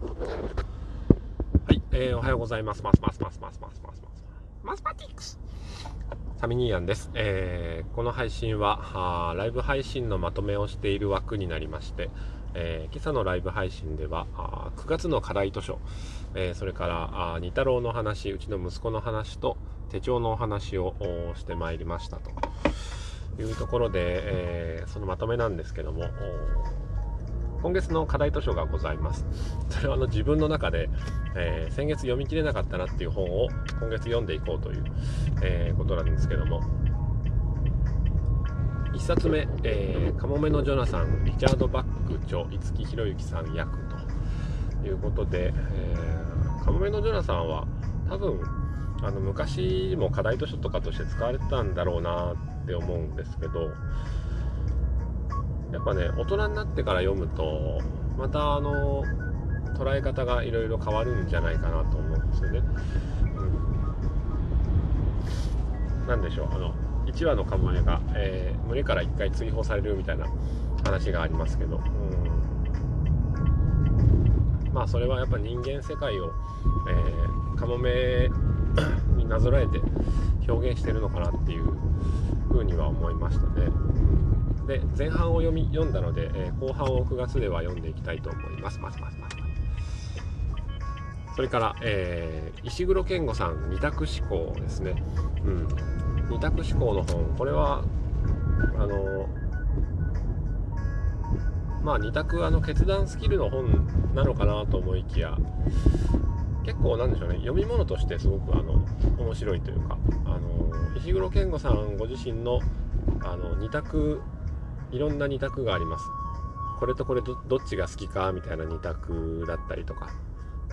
はい、えー、おはようございます。ますますますますますますます。マスパティックス。サミニーアンです。えー、この配信はライブ配信のまとめをしている枠になりまして、えー、今朝のライブ配信ではあ9月の課題図書、えー、それからあ二太郎の話、うちの息子の話と手帳のお話をしてまいりましたというところで、えー、そのまとめなんですけども、今月の課題図書がございます。それはあの自分の中で、えー、先月読み切れなかったなっていう本を今月読んでいこうという、えー、ことなんですけども、1冊目、えー、カモメのジョナサン、リチャード・バック著、五木ひろゆきさん役ということで、えー、カモメのジョナサンは多分、あの昔も課題図書とかとして使われてたんだろうなって思うんですけど、やっぱね大人になってから読むとまたあの捉え方がいろいろ変わるんじゃないかなと思うんですよね。うん、なんでしょうあの1羽のカモメが、えー、群れから1回追放されるみたいな話がありますけど、うん、まあそれはやっぱ人間世界を、えー、カモメになぞらえて表現してるのかなっていうふうには思いましたね。で前半を読み読んだので、えー、後半を9月では読んでいきたいと思います。ますますますそれから、えー、石黒健吾さん二択思考ですね。うん、二択思考の本これはあのまあ二択あの決断スキルの本なのかなと思いきや結構なんでしょうね読み物としてすごくあの面白いというかあの石黒健吾さんご自身のあの二択いろんな2択があります。これとこれどっちが好きかみたいな2択だったりとか、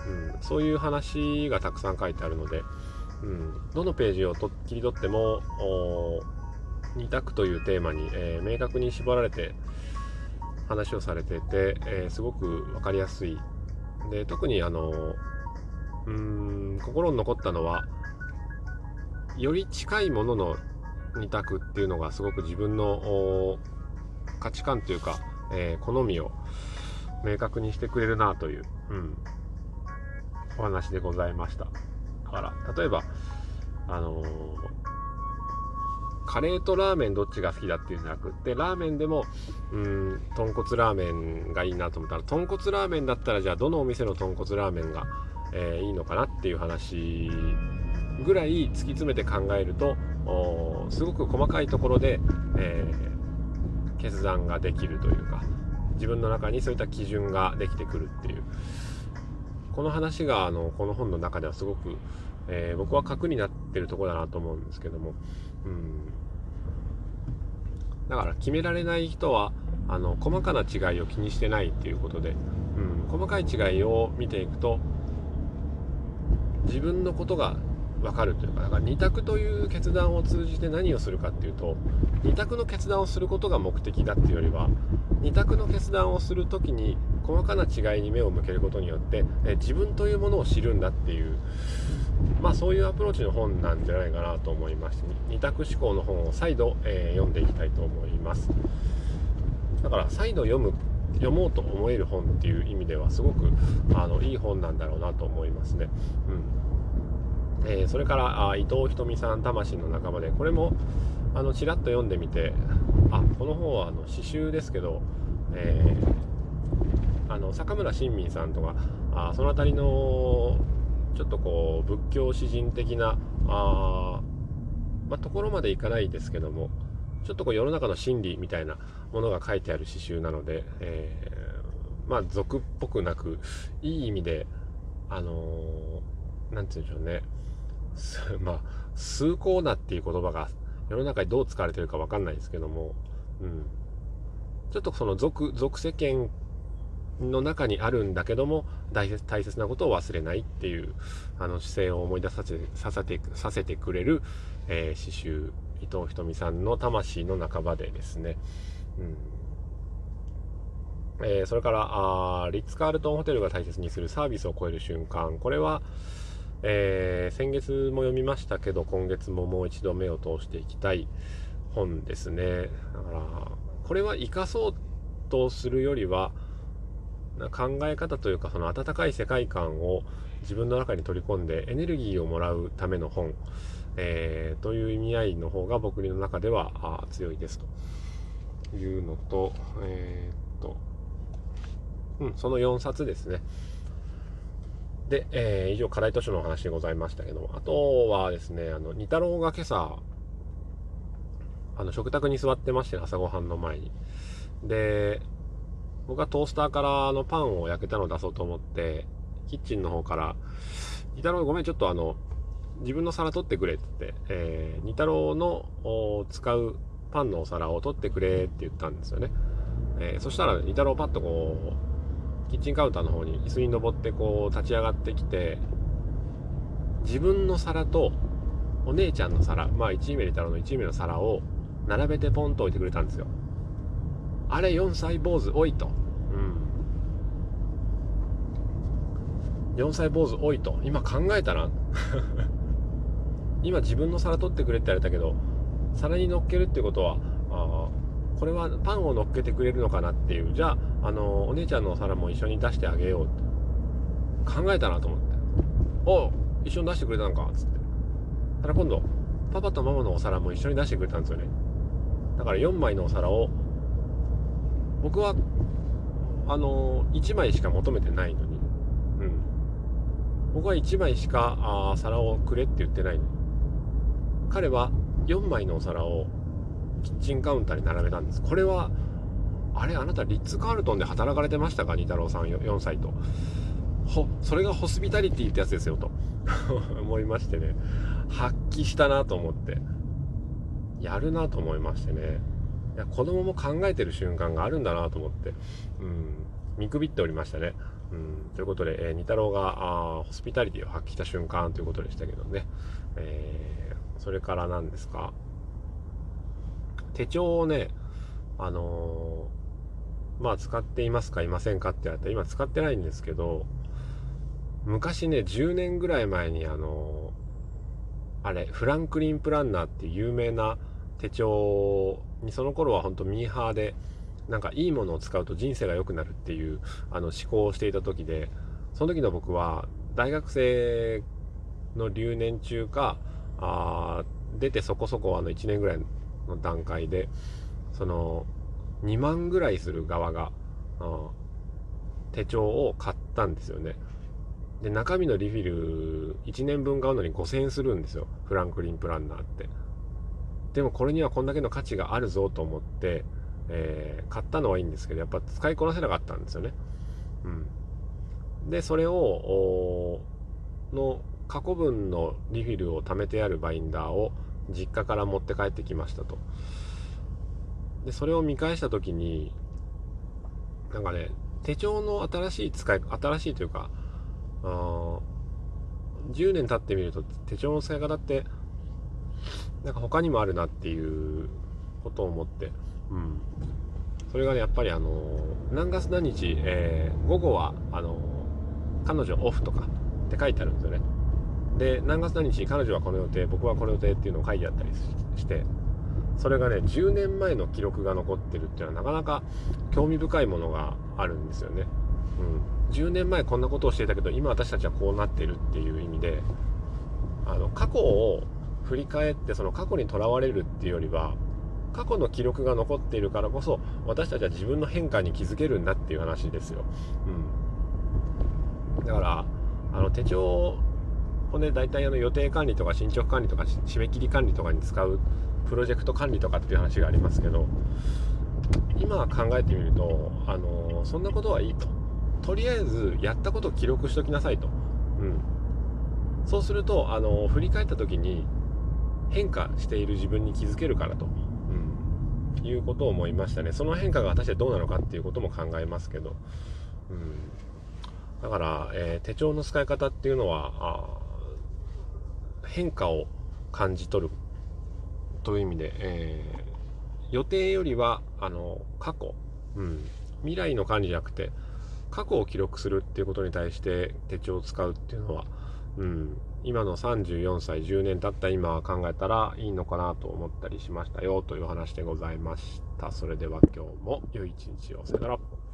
うん、そういう話がたくさん書いてあるので、うん、どのページをと切り取っても2択というテーマに、えー、明確に絞られて話をされてて、えー、すごく分かりやすい。で特にあのうん心に残ったのはより近いものの2択っていうのがすごく自分の価値観というか、えー、好みを明確にしてくれるなという、うん、お話でございました。だから例えばあのー、カレーとラーメンどっちが好きだっていうんじゃなくってラーメンでもうん豚骨ラーメンがいいなと思ったら豚骨ラーメンだったらじゃあどのお店の豚骨ラーメンが、えー、いいのかなっていう話ぐらい突き詰めて考えるとすごく細かいところで、えー決断ができるというか自分の中にそういった基準ができてくるっていう。この話があのこの本の中ではすごく、えー、僕は核になってるとこだなと思うんですけども、うん、だから決められない人はあの細かな違いを気にしてないっていうことで、うん、細かい違いを見ていくと自分のことが分かるというかだから2択という決断を通じて何をするかっていうと2択の決断をすることが目的だっていうよりは2択の決断をする時に細かな違いに目を向けることによってえ自分というものを知るんだっていうまあそういうアプローチの本なんじゃないかなと思いまして2択思考の本を再度、えー、読んでいきたいと思いますだから再度読む読もうと思える本っていう意味ではすごくあのいい本なんだろうなと思いますね。うんえー、それからあ伊藤ひとみさん魂の仲間でこれもあのちらっと読んでみてあこの本はあの詩集ですけど、えー、あの坂村新民さんとかあその辺りのちょっとこう仏教詩人的なあ、ま、ところまでいかないですけどもちょっとこう世の中の真理みたいなものが書いてある詩集なので、えー、まあ俗っぽくなくいい意味であのー、て言うんでしょうね。まあ、崇高なっていう言葉が世の中にどう使われてるか分かんないですけども、うん、ちょっとその俗俗世間の中にあるんだけども大切大切なことを忘れないっていうあの姿勢を思い出させさせてさせてくれる、えー、詩集伊藤ひとみさんの魂の半ばでですね、うん。えー、それからあリッツ・カールトンホテルが大切にするサービスを超える瞬間。これはえー、先月も読みましたけど今月ももう一度目を通していきたい本ですねだからこれは生かそうとするよりは考え方というかその温かい世界観を自分の中に取り込んでエネルギーをもらうための本、えー、という意味合いの方が僕の中では強いですというのと,、えー、っとうん、その4冊ですね。で、えー、以上課題図書の話でございましたけどもあとはですねあの二太郎が今朝あの食卓に座ってまして朝ごはんの前に。で僕はトースターからあのパンを焼けたのを出そうと思ってキッチンの方から「二太郎ごめんちょっとあの自分の皿取ってくれ」って言って、えー、二太郎の使うパンのお皿を取ってくれって言ったんですよね、えー、そしたら二太郎パッとこうキッチンカウンターの方に椅子に登ってこう立ち上がってきて自分の皿とお姉ちゃんの皿まあ1位目二太郎の1位目の皿を並べてポンと置いてくれたんですよあれ4歳坊主多いと。うん。4歳坊主多いと。今考えたな。今自分の皿取ってくれって言われたけど、皿に乗っけるってことはあ、あこれはパンを乗っけてくれるのかなっていう。じゃあ、あの、お姉ちゃんのお皿も一緒に出してあげよう考えたなと思って。お一緒に出してくれたのかつって。ただ今度、パパとママのお皿も一緒に出してくれたんですよね。だから4枚のお皿を僕はあの1枚しか求めてないのに、うん、僕は1枚しかあ皿をくれって言ってないのに彼は4枚のお皿をキッチンカウンターに並べたんです。これはあれあなたリッツ・カールトンで働かれてましたか？二太郎さん4歳と。ほそれがホスピタリティってやつですよと。思いましてね。発揮したなと思って。やるなと思いましてね。いや子供も考えてる瞬間があるんだなと思って、うん、見くびっておりましたね。うん、ということで、えー、二太郎があホスピタリティを発揮した瞬間ということでしたけどね、えー、それから何ですか？手帳をね、あのー、まあ使っていますかいませんかって言われたら今使ってないんですけど昔ね10年ぐらい前にあのー、あれフランクリン・プランナーっていう有名な手帳にその頃は本当ミーハーでなんかいいものを使うと人生が良くなるっていうあの思考をしていた時でその時の僕は大学生の留年中かあ出てそこそこあの1年ぐらいの段階でその2万ぐらいする側が手帳を買ったんですよね。で中身のリフィル1年分買うのに5000円するんですよ。フランクリンプランナーって。でもこれにはこんだけの価値があるぞと思って、えー、買ったのはいいんですけどやっぱ使いこなせなかったんですよね。うん、でそれをの過去分のリフィルを貯めてあるバインダーを実家から持って帰ってきましたと。でそれを見返した時になんかね手帳の新しい使い新しいというかあ10年経ってみると手帳の使い方ってなんか他にもあるなっていうことを思って、うん。それがね、やっぱりあの何月何日、えー、午後は、あの彼女オフとかって書いてあるんですよね。で、何月何日、彼女はこの予定、僕はこの予定っていうのを書いてあったりして、それがね、10年前の記録が残ってるっていうのはなかなか興味深いものがあるんですよね。うん。10年前こんなことをしていたけど、今私たちはこうなってるっていう意味で、あの、過去を振り返ってその過去にとらわれるっていうよりは過去の記録が残っているからこそ私たちは自分の変化に気づけるんだっていう話ですよ。うん、だからあの手帳をね大体あの予定管理とか進捗管理とか締め切り管理とかに使うプロジェクト管理とかっていう話がありますけど今考えてみるとあのそんなことはいいと。とりあえずやったことを記録しときなさいと。うん、そうするとあの振り返った時に変化している自分に気づけるからと、うん、いうことを思いましたね。その変化が果たしてどうなのかっていうことも考えますけど、うん、だから、えー、手帳の使い方っていうのは変化を感じ取るという意味で、えー、予定よりはあの過去、うん、未来の管理じゃなくて過去を記録するっていうことに対して手帳を使うっていうのは、うん、今の34歳10年経った今考えたらいいのかなと思ったりしましたよという話でございました。それでは今日も良い一日を。さよなら。